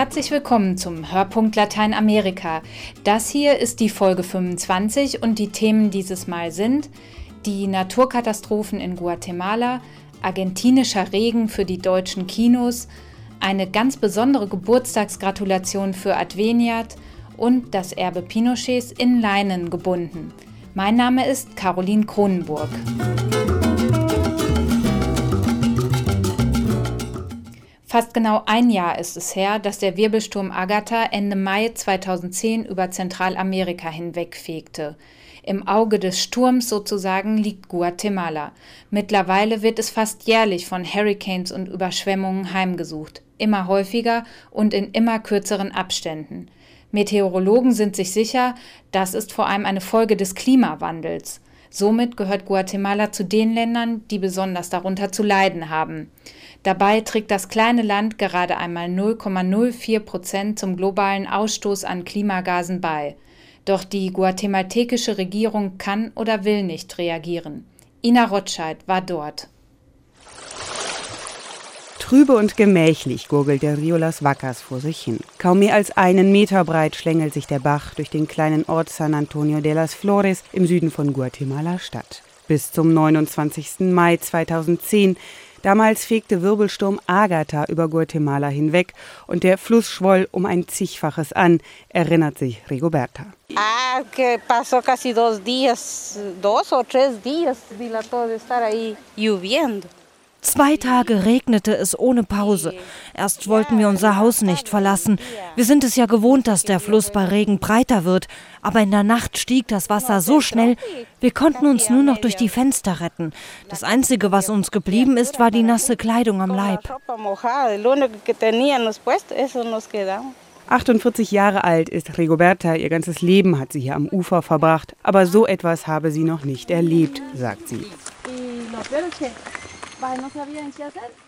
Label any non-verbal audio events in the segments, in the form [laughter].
Herzlich willkommen zum Hörpunkt Lateinamerika. Das hier ist die Folge 25 und die Themen dieses Mal sind die Naturkatastrophen in Guatemala, argentinischer Regen für die deutschen Kinos, eine ganz besondere Geburtstagsgratulation für Adveniat und das Erbe Pinochets in Leinen gebunden. Mein Name ist Caroline Kronenburg. Fast genau ein Jahr ist es her, dass der Wirbelsturm Agatha Ende Mai 2010 über Zentralamerika hinwegfegte. Im Auge des Sturms sozusagen liegt Guatemala. Mittlerweile wird es fast jährlich von Hurricanes und Überschwemmungen heimgesucht, immer häufiger und in immer kürzeren Abständen. Meteorologen sind sich sicher, das ist vor allem eine Folge des Klimawandels. Somit gehört Guatemala zu den Ländern, die besonders darunter zu leiden haben. Dabei trägt das kleine Land gerade einmal 0,04 Prozent zum globalen Ausstoß an Klimagasen bei. Doch die guatemaltekische Regierung kann oder will nicht reagieren. Ina Rotscheid war dort. Trübe und gemächlich gurgelt der Rio Las Vacas vor sich hin. Kaum mehr als einen Meter breit schlängelt sich der Bach durch den kleinen Ort San Antonio de las Flores im Süden von Guatemala Stadt. Bis zum 29. Mai 2010 Damals fegte Wirbelsturm Agatha über Guatemala hinweg und der Fluss schwoll um ein zigfaches an, erinnert sich Rigoberta. Ah, que pasó casi dos días, dos o tres días dilató de estar ahí lloviendo. Zwei Tage regnete es ohne Pause. Erst wollten wir unser Haus nicht verlassen. Wir sind es ja gewohnt, dass der Fluss bei Regen breiter wird. Aber in der Nacht stieg das Wasser so schnell, wir konnten uns nur noch durch die Fenster retten. Das Einzige, was uns geblieben ist, war die nasse Kleidung am Leib. 48 Jahre alt ist Rigoberta, ihr ganzes Leben hat sie hier am Ufer verbracht, aber so etwas habe sie noch nicht erlebt, sagt sie.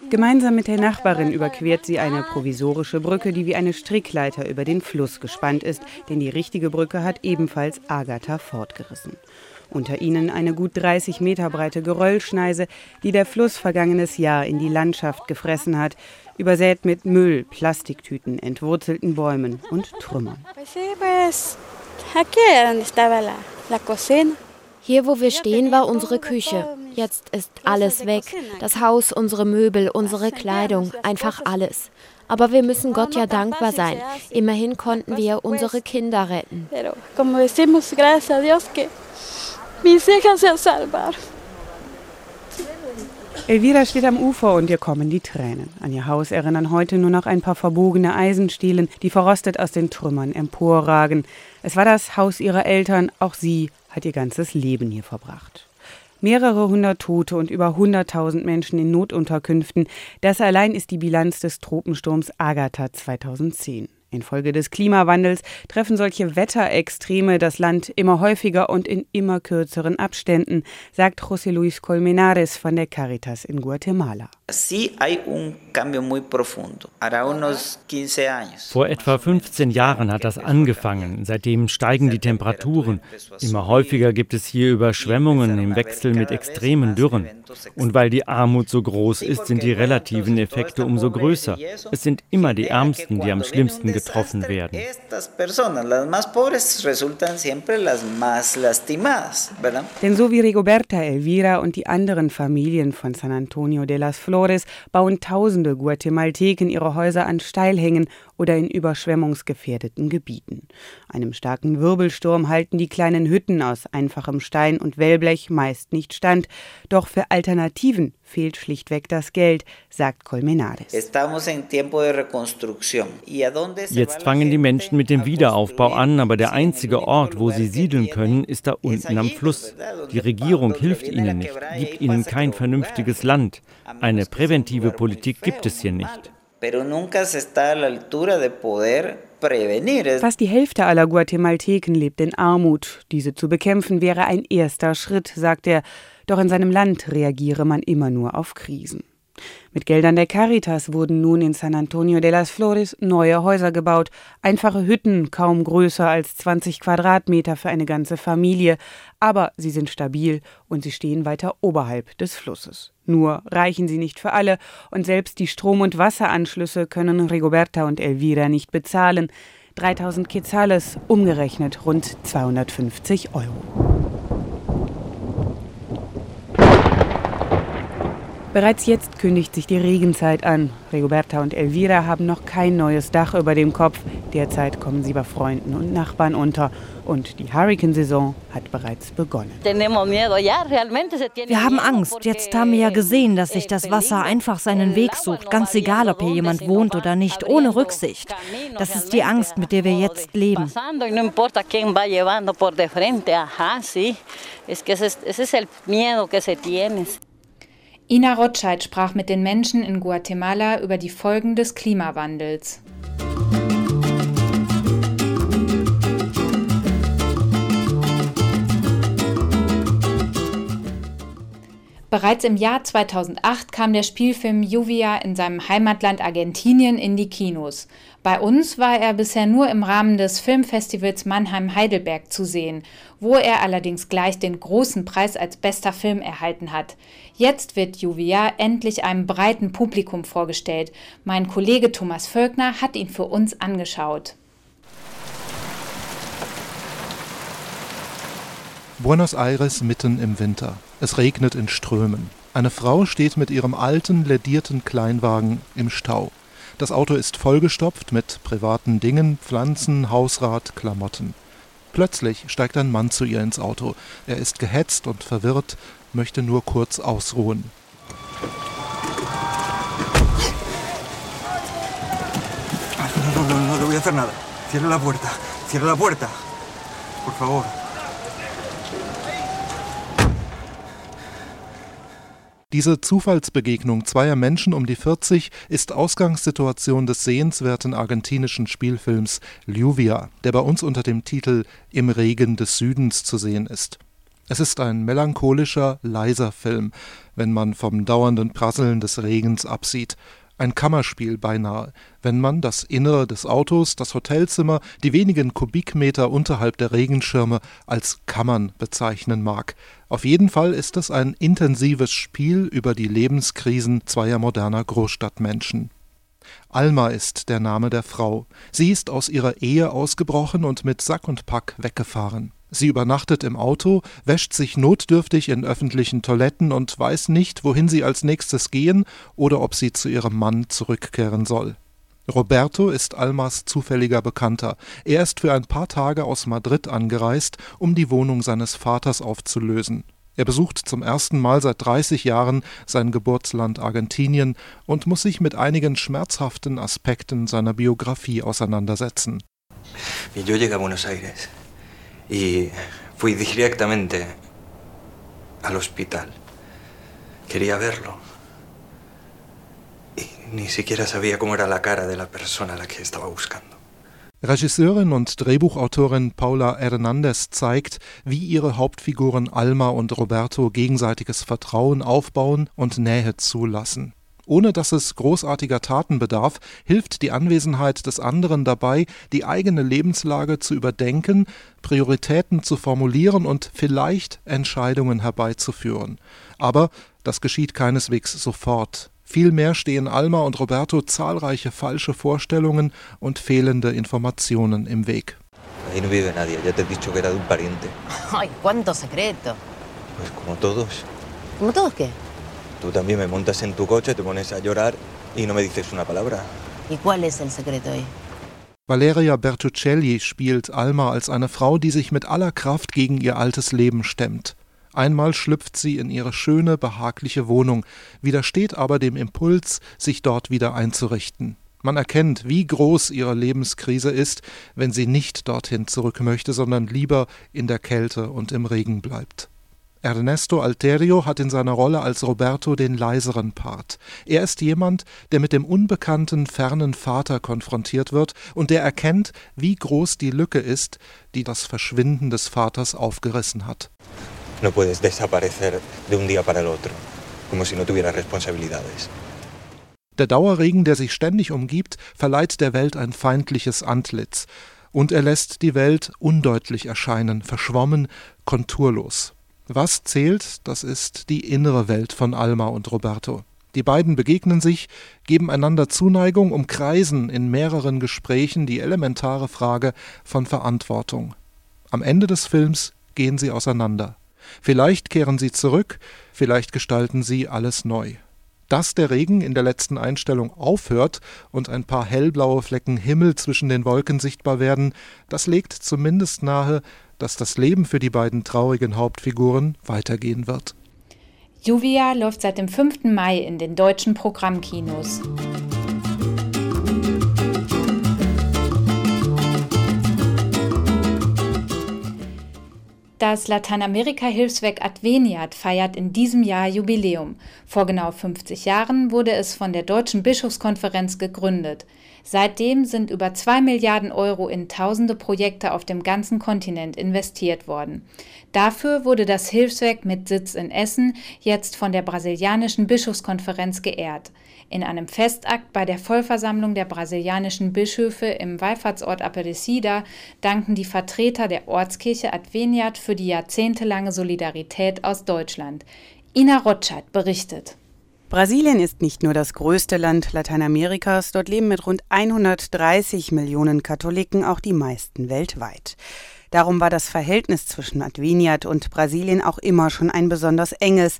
Gemeinsam mit der Nachbarin überquert sie eine provisorische Brücke, die wie eine Strickleiter über den Fluss gespannt ist, denn die richtige Brücke hat ebenfalls Agatha fortgerissen. Unter ihnen eine gut 30 Meter breite Geröllschneise, die der Fluss vergangenes Jahr in die Landschaft gefressen hat, übersät mit Müll, Plastiktüten, entwurzelten Bäumen und Trümmern. Hier, wo wir stehen, war unsere Küche. Jetzt ist alles weg. Das Haus, unsere Möbel, unsere Kleidung, einfach alles. Aber wir müssen Gott ja dankbar sein. Immerhin konnten wir unsere Kinder retten. Elvira steht am Ufer und ihr kommen die Tränen. An ihr Haus erinnern heute nur noch ein paar verbogene Eisenstielen, die verrostet aus den Trümmern emporragen. Es war das Haus ihrer Eltern, auch sie hat ihr ganzes Leben hier verbracht. Mehrere hundert Tote und über hunderttausend Menschen in Notunterkünften, das allein ist die Bilanz des Tropensturms Agatha 2010. Infolge des Klimawandels treffen solche Wetterextreme das Land immer häufiger und in immer kürzeren Abständen, sagt José Luis Colmenares von der Caritas in Guatemala. Vor etwa 15 Jahren hat das angefangen. Seitdem steigen die Temperaturen. Immer häufiger gibt es hier Überschwemmungen im Wechsel mit extremen Dürren. Und weil die Armut so groß ist, sind die relativen Effekte umso größer. Es sind immer die Ärmsten, die am schlimmsten getroffen werden. Denn so wie Rigoberta, Elvira und die anderen Familien von San Antonio de las Flores bauen tausende Guatemalteken ihre Häuser an Steilhängen oder in überschwemmungsgefährdeten Gebieten. Einem starken Wirbelsturm halten die kleinen Hütten aus einfachem Stein und Wellblech meist nicht stand, doch für Alternativen fehlt schlichtweg das Geld, sagt Colmenares. Jetzt fangen die Menschen mit dem Wiederaufbau an, aber der einzige Ort, wo sie siedeln können, ist da unten am Fluss. Die Regierung hilft ihnen nicht, gibt ihnen kein vernünftiges Land. Eine präventive Politik gibt es hier nicht. Fast die Hälfte aller Guatemalteken lebt in Armut. Diese zu bekämpfen wäre ein erster Schritt, sagt er. Doch in seinem Land reagiere man immer nur auf Krisen. Mit Geldern der Caritas wurden nun in San Antonio de las Flores neue Häuser gebaut, einfache Hütten, kaum größer als 20 Quadratmeter für eine ganze Familie, aber sie sind stabil und sie stehen weiter oberhalb des Flusses. Nur reichen sie nicht für alle und selbst die Strom- und Wasseranschlüsse können Rigoberta und Elvira nicht bezahlen. 3000 Quetzales, umgerechnet rund 250 Euro. Bereits jetzt kündigt sich die Regenzeit an. Rigoberta und Elvira haben noch kein neues Dach über dem Kopf. Derzeit kommen sie bei Freunden und Nachbarn unter. Und die Hurrikansaison hat bereits begonnen. Wir haben Angst. Jetzt haben wir ja gesehen, dass sich das Wasser einfach seinen Weg sucht, ganz egal, ob hier jemand wohnt oder nicht, ohne Rücksicht. Das ist die Angst, mit der wir jetzt leben. Es ist el miedo que se tienes. Ina Rotscheid sprach mit den Menschen in Guatemala über die Folgen des Klimawandels. Bereits im Jahr 2008 kam der Spielfilm Lluvia in seinem Heimatland Argentinien in die Kinos. Bei uns war er bisher nur im Rahmen des Filmfestivals Mannheim-Heidelberg zu sehen, wo er allerdings gleich den großen Preis als bester Film erhalten hat. Jetzt wird Lluvia endlich einem breiten Publikum vorgestellt. Mein Kollege Thomas Völkner hat ihn für uns angeschaut. Buenos Aires mitten im Winter. Es regnet in Strömen. Eine Frau steht mit ihrem alten, ledierten Kleinwagen im Stau. Das Auto ist vollgestopft mit privaten Dingen, Pflanzen, Hausrat, Klamotten. Plötzlich steigt ein Mann zu ihr ins Auto. Er ist gehetzt und verwirrt, möchte nur kurz ausruhen. No, no, no, no, no voy a hacer nada. Cierra la puerta. Cierra la puerta. Por favor. Diese Zufallsbegegnung zweier Menschen um die 40 ist Ausgangssituation des sehenswerten argentinischen Spielfilms Lluvia, der bei uns unter dem Titel Im Regen des Südens zu sehen ist. Es ist ein melancholischer, leiser Film, wenn man vom dauernden Prasseln des Regens absieht ein Kammerspiel beinahe, wenn man das Innere des Autos, das Hotelzimmer, die wenigen Kubikmeter unterhalb der Regenschirme als Kammern bezeichnen mag. Auf jeden Fall ist es ein intensives Spiel über die Lebenskrisen zweier moderner Großstadtmenschen. Alma ist der Name der Frau. Sie ist aus ihrer Ehe ausgebrochen und mit Sack und Pack weggefahren. Sie übernachtet im Auto, wäscht sich notdürftig in öffentlichen Toiletten und weiß nicht, wohin sie als nächstes gehen oder ob sie zu ihrem Mann zurückkehren soll. Roberto ist Almas zufälliger Bekannter. Er ist für ein paar Tage aus Madrid angereist, um die Wohnung seines Vaters aufzulösen. Er besucht zum ersten Mal seit 30 Jahren sein Geburtsland Argentinien und muss sich mit einigen schmerzhaften Aspekten seiner Biografie auseinandersetzen. Yo llegué a Buenos Aires y fui directamente al hospital. Quería verlo. Y ni siquiera sabía cómo era la cara de la persona a la que estaba buscando. Regisseurin und Drehbuchautorin Paula Hernandez zeigt, wie ihre Hauptfiguren Alma und Roberto gegenseitiges Vertrauen aufbauen und Nähe zulassen. Ohne dass es großartiger Taten bedarf, hilft die Anwesenheit des anderen dabei, die eigene Lebenslage zu überdenken, Prioritäten zu formulieren und vielleicht Entscheidungen herbeizuführen. Aber das geschieht keineswegs sofort. Vielmehr stehen Alma und Roberto zahlreiche falsche Vorstellungen und fehlende Informationen im Weg. Ahí no vive nadie, ya te he dicho que era de un pariente. [laughs] Ay, cuánto secreto. Pues como todos. ¿Como todos qué? Tú también me montas en tu coche, te pones a llorar y no me dices una palabra. ¿Y cuál es el secreto ahí? Valeria Bertuccelli spielt Alma als eine Frau, die sich mit aller Kraft gegen ihr altes Leben stemmt. Einmal schlüpft sie in ihre schöne, behagliche Wohnung, widersteht aber dem Impuls, sich dort wieder einzurichten. Man erkennt, wie groß ihre Lebenskrise ist, wenn sie nicht dorthin zurück möchte, sondern lieber in der Kälte und im Regen bleibt. Ernesto Alterio hat in seiner Rolle als Roberto den leiseren Part. Er ist jemand, der mit dem unbekannten, fernen Vater konfrontiert wird und der erkennt, wie groß die Lücke ist, die das Verschwinden des Vaters aufgerissen hat. No puedes desaparecer de un día para el otro. Der Dauerregen, der sich ständig umgibt, verleiht der Welt ein feindliches Antlitz, und er lässt die Welt undeutlich erscheinen, verschwommen, konturlos. Was zählt, das ist die innere Welt von Alma und Roberto. Die beiden begegnen sich, geben einander Zuneigung, umkreisen in mehreren Gesprächen die elementare Frage von Verantwortung. Am Ende des Films gehen sie auseinander. Vielleicht kehren sie zurück, vielleicht gestalten sie alles neu. Dass der Regen in der letzten Einstellung aufhört und ein paar hellblaue Flecken Himmel zwischen den Wolken sichtbar werden, das legt zumindest nahe, dass das Leben für die beiden traurigen Hauptfiguren weitergehen wird. Juvia läuft seit dem 5. Mai in den deutschen Programmkinos. Das Lateinamerika-Hilfswerk Adveniat feiert in diesem Jahr Jubiläum. Vor genau 50 Jahren wurde es von der Deutschen Bischofskonferenz gegründet. Seitdem sind über 2 Milliarden Euro in tausende Projekte auf dem ganzen Kontinent investiert worden. Dafür wurde das Hilfswerk mit Sitz in Essen jetzt von der brasilianischen Bischofskonferenz geehrt. In einem Festakt bei der Vollversammlung der brasilianischen Bischöfe im Wallfahrtsort Aparecida danken die Vertreter der Ortskirche Adveniat für die jahrzehntelange Solidarität aus Deutschland. Ina Rotscheid berichtet. Brasilien ist nicht nur das größte Land Lateinamerikas, dort leben mit rund 130 Millionen Katholiken auch die meisten weltweit. Darum war das Verhältnis zwischen Adveniat und Brasilien auch immer schon ein besonders enges.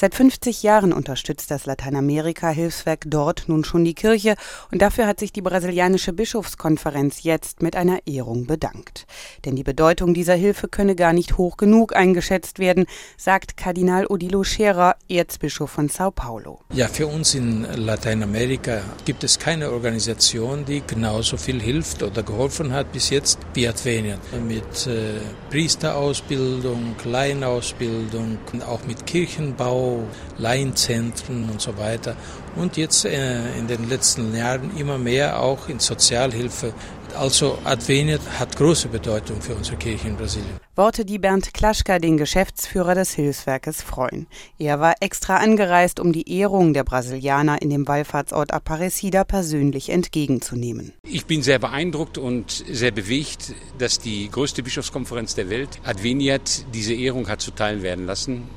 Seit 50 Jahren unterstützt das Lateinamerika-Hilfswerk dort nun schon die Kirche und dafür hat sich die brasilianische Bischofskonferenz jetzt mit einer Ehrung bedankt. Denn die Bedeutung dieser Hilfe könne gar nicht hoch genug eingeschätzt werden, sagt Kardinal Odilo Scherer, Erzbischof von Sao Paulo. Ja, für uns in Lateinamerika gibt es keine Organisation, die genauso viel hilft oder geholfen hat bis jetzt wie Adveniat. Mit äh, Priesterausbildung, Kleinausbildung, auch mit Kirchenbau, Laienzentren und so weiter. Und jetzt äh, in den letzten Jahren immer mehr auch in Sozialhilfe. Also Adveniat hat große Bedeutung für unsere Kirche in Brasilien. Worte, die Bernd Klaschka, den Geschäftsführer des Hilfswerkes, freuen. Er war extra angereist, um die Ehrung der Brasilianer in dem Wallfahrtsort Aparecida persönlich entgegenzunehmen. Ich bin sehr beeindruckt und sehr bewegt, dass die größte Bischofskonferenz der Welt, Adveniat, diese Ehrung hat zuteil werden lassen.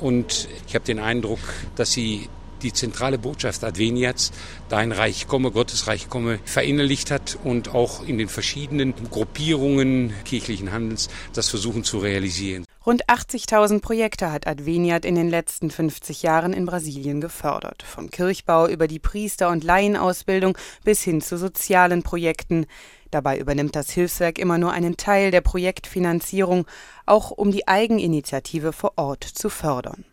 Und ich habe den Eindruck, dass sie die zentrale Botschaft Adveniats, dein Reich komme, Gottes Reich komme, verinnerlicht hat und auch in den verschiedenen Gruppierungen kirchlichen Handelns das versuchen zu realisieren. Rund 80.000 Projekte hat Adveniat in den letzten 50 Jahren in Brasilien gefördert. Vom Kirchbau über die Priester- und Laienausbildung bis hin zu sozialen Projekten. Dabei übernimmt das Hilfswerk immer nur einen Teil der Projektfinanzierung, auch um die Eigeninitiative vor Ort zu fördern.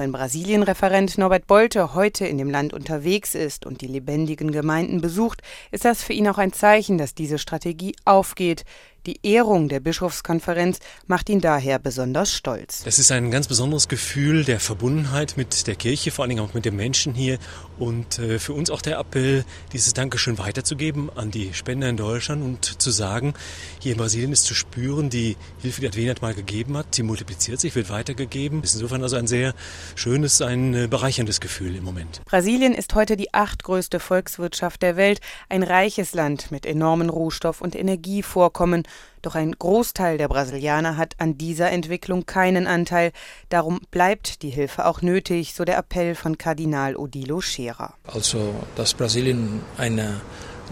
Wenn Brasilien-Referent Norbert Bolte heute in dem Land unterwegs ist und die lebendigen Gemeinden besucht, ist das für ihn auch ein Zeichen, dass diese Strategie aufgeht, die Ehrung der Bischofskonferenz macht ihn daher besonders stolz. Das ist ein ganz besonderes Gefühl der Verbundenheit mit der Kirche, vor allen Dingen auch mit den Menschen hier. Und äh, für uns auch der Appell, dieses Dankeschön weiterzugeben an die Spender in Deutschland und zu sagen, hier in Brasilien ist zu spüren, die Hilfe, die Adveniat mal gegeben hat, sie multipliziert sich, wird weitergegeben. Ist insofern also ein sehr schönes, ein äh, bereicherndes Gefühl im Moment. Brasilien ist heute die achtgrößte Volkswirtschaft der Welt, ein reiches Land mit enormen Rohstoff- und Energievorkommen doch ein Großteil der Brasilianer hat an dieser Entwicklung keinen Anteil. Darum bleibt die Hilfe auch nötig, so der Appell von Kardinal Odilo Scherer. Also, dass Brasilien eine,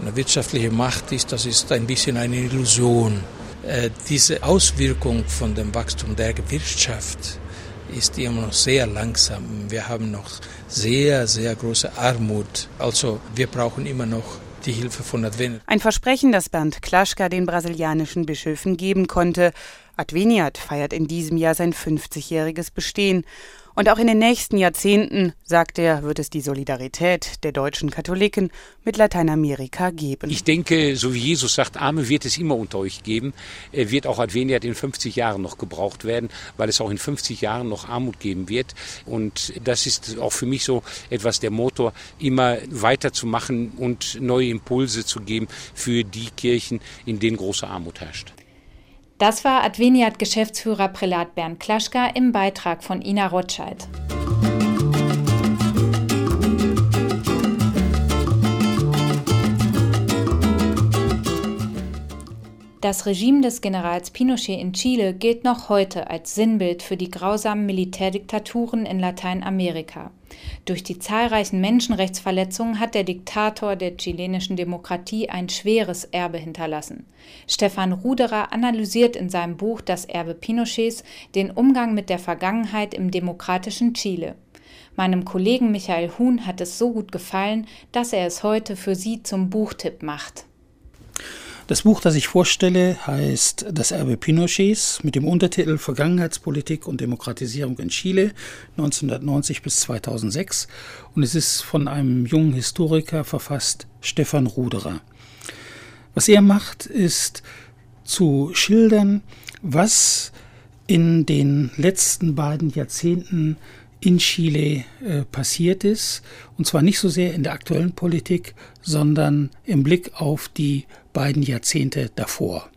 eine wirtschaftliche Macht ist, das ist ein bisschen eine Illusion. Äh, diese Auswirkung von dem Wachstum der Wirtschaft ist immer noch sehr langsam. Wir haben noch sehr, sehr große Armut. Also wir brauchen immer noch die Hilfe von Adveniat. Ein Versprechen, das Bernd Klaschka den brasilianischen Bischöfen geben konnte. Adveniat feiert in diesem Jahr sein 50-jähriges Bestehen. Und auch in den nächsten Jahrzehnten, sagt er, wird es die Solidarität der deutschen Katholiken mit Lateinamerika geben. Ich denke, so wie Jesus sagt, Arme wird es immer unter euch geben, wird auch Adveniat in 50 Jahren noch gebraucht werden, weil es auch in 50 Jahren noch Armut geben wird. Und das ist auch für mich so etwas der Motor, immer weiterzumachen und neue Impulse zu geben für die Kirchen, in denen große Armut herrscht. Das war Adveniat-Geschäftsführer Prälat Bernd Klaschka im Beitrag von Ina Rotscheid. Das Regime des Generals Pinochet in Chile gilt noch heute als Sinnbild für die grausamen Militärdiktaturen in Lateinamerika. Durch die zahlreichen Menschenrechtsverletzungen hat der Diktator der chilenischen Demokratie ein schweres Erbe hinterlassen. Stefan Ruderer analysiert in seinem Buch Das Erbe Pinochets den Umgang mit der Vergangenheit im demokratischen Chile. Meinem Kollegen Michael Huhn hat es so gut gefallen, dass er es heute für Sie zum Buchtipp macht. Das Buch, das ich vorstelle, heißt Das Erbe Pinochets mit dem Untertitel Vergangenheitspolitik und Demokratisierung in Chile 1990 bis 2006 und es ist von einem jungen Historiker verfasst, Stefan Ruderer. Was er macht, ist zu schildern, was in den letzten beiden Jahrzehnten in Chile äh, passiert ist. Und zwar nicht so sehr in der aktuellen Politik, sondern im Blick auf die beiden Jahrzehnte davor.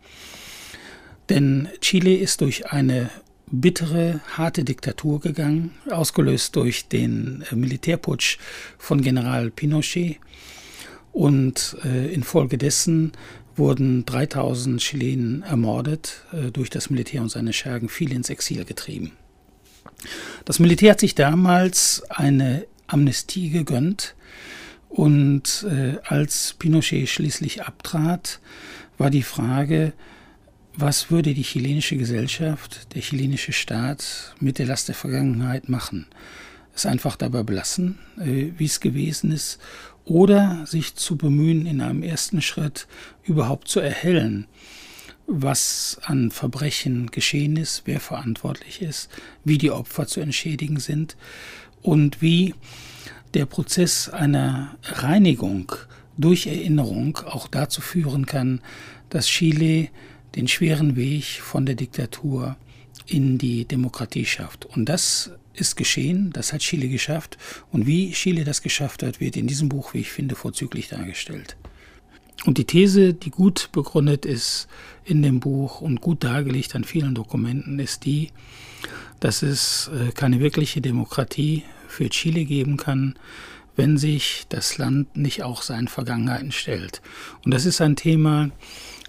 Denn Chile ist durch eine bittere, harte Diktatur gegangen, ausgelöst durch den äh, Militärputsch von General Pinochet. Und äh, infolgedessen wurden 3000 Chilenen ermordet äh, durch das Militär und seine Schergen, viele ins Exil getrieben. Das Militär hat sich damals eine Amnestie gegönnt und äh, als Pinochet schließlich abtrat, war die Frage, was würde die chilenische Gesellschaft, der chilenische Staat mit der Last der Vergangenheit machen? Es einfach dabei belassen, äh, wie es gewesen ist, oder sich zu bemühen, in einem ersten Schritt überhaupt zu erhellen, was an Verbrechen geschehen ist, wer verantwortlich ist, wie die Opfer zu entschädigen sind und wie der Prozess einer Reinigung durch Erinnerung auch dazu führen kann, dass Chile den schweren Weg von der Diktatur in die Demokratie schafft. Und das ist geschehen, das hat Chile geschafft. Und wie Chile das geschafft hat, wird in diesem Buch, wie ich finde, vorzüglich dargestellt. Und die These, die gut begründet ist in dem Buch und gut dargelegt an vielen Dokumenten, ist die, dass es äh, keine wirkliche Demokratie für Chile geben kann, wenn sich das Land nicht auch seinen Vergangenheiten stellt. Und das ist ein Thema,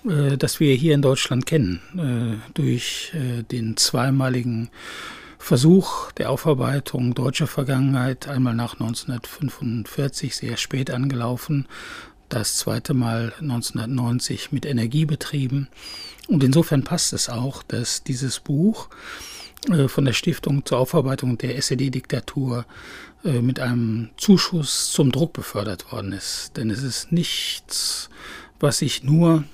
äh, das wir hier in Deutschland kennen, äh, durch den zweimaligen Versuch der Aufarbeitung deutscher Vergangenheit, einmal nach 1945 sehr spät angelaufen, das zweite Mal 1990 mit Energie betrieben. Und insofern passt es auch, dass dieses Buch äh, von der Stiftung zur Aufarbeitung der SED-Diktatur äh, mit einem Zuschuss zum Druck befördert worden ist. Denn es ist nichts, was sich nur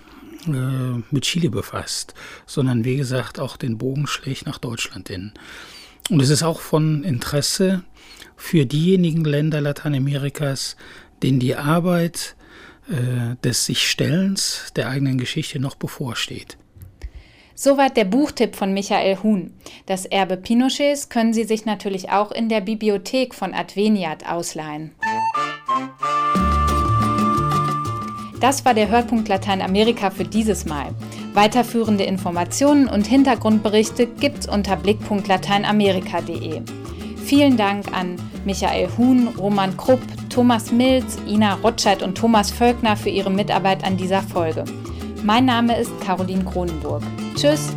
äh, mit Chile befasst, sondern wie gesagt auch den Bogen schlägt nach Deutschland hin. Und es ist auch von Interesse für diejenigen Länder Lateinamerikas, denen die Arbeit äh, des Sichstellens der eigenen Geschichte noch bevorsteht. Soweit der Buchtipp von Michael Huhn. Das Erbe Pinochets können Sie sich natürlich auch in der Bibliothek von Adveniat ausleihen. Das war der Hörpunkt Lateinamerika für dieses Mal. Weiterführende Informationen und Hintergrundberichte gibt's unter blick.lateinamerika.de. Vielen Dank an Michael Huhn, Roman Krupp, Thomas Milz, Ina Rotscheid und Thomas Völkner für ihre Mitarbeit an dieser Folge. Mein Name ist Caroline Kronenburg. Tschüss!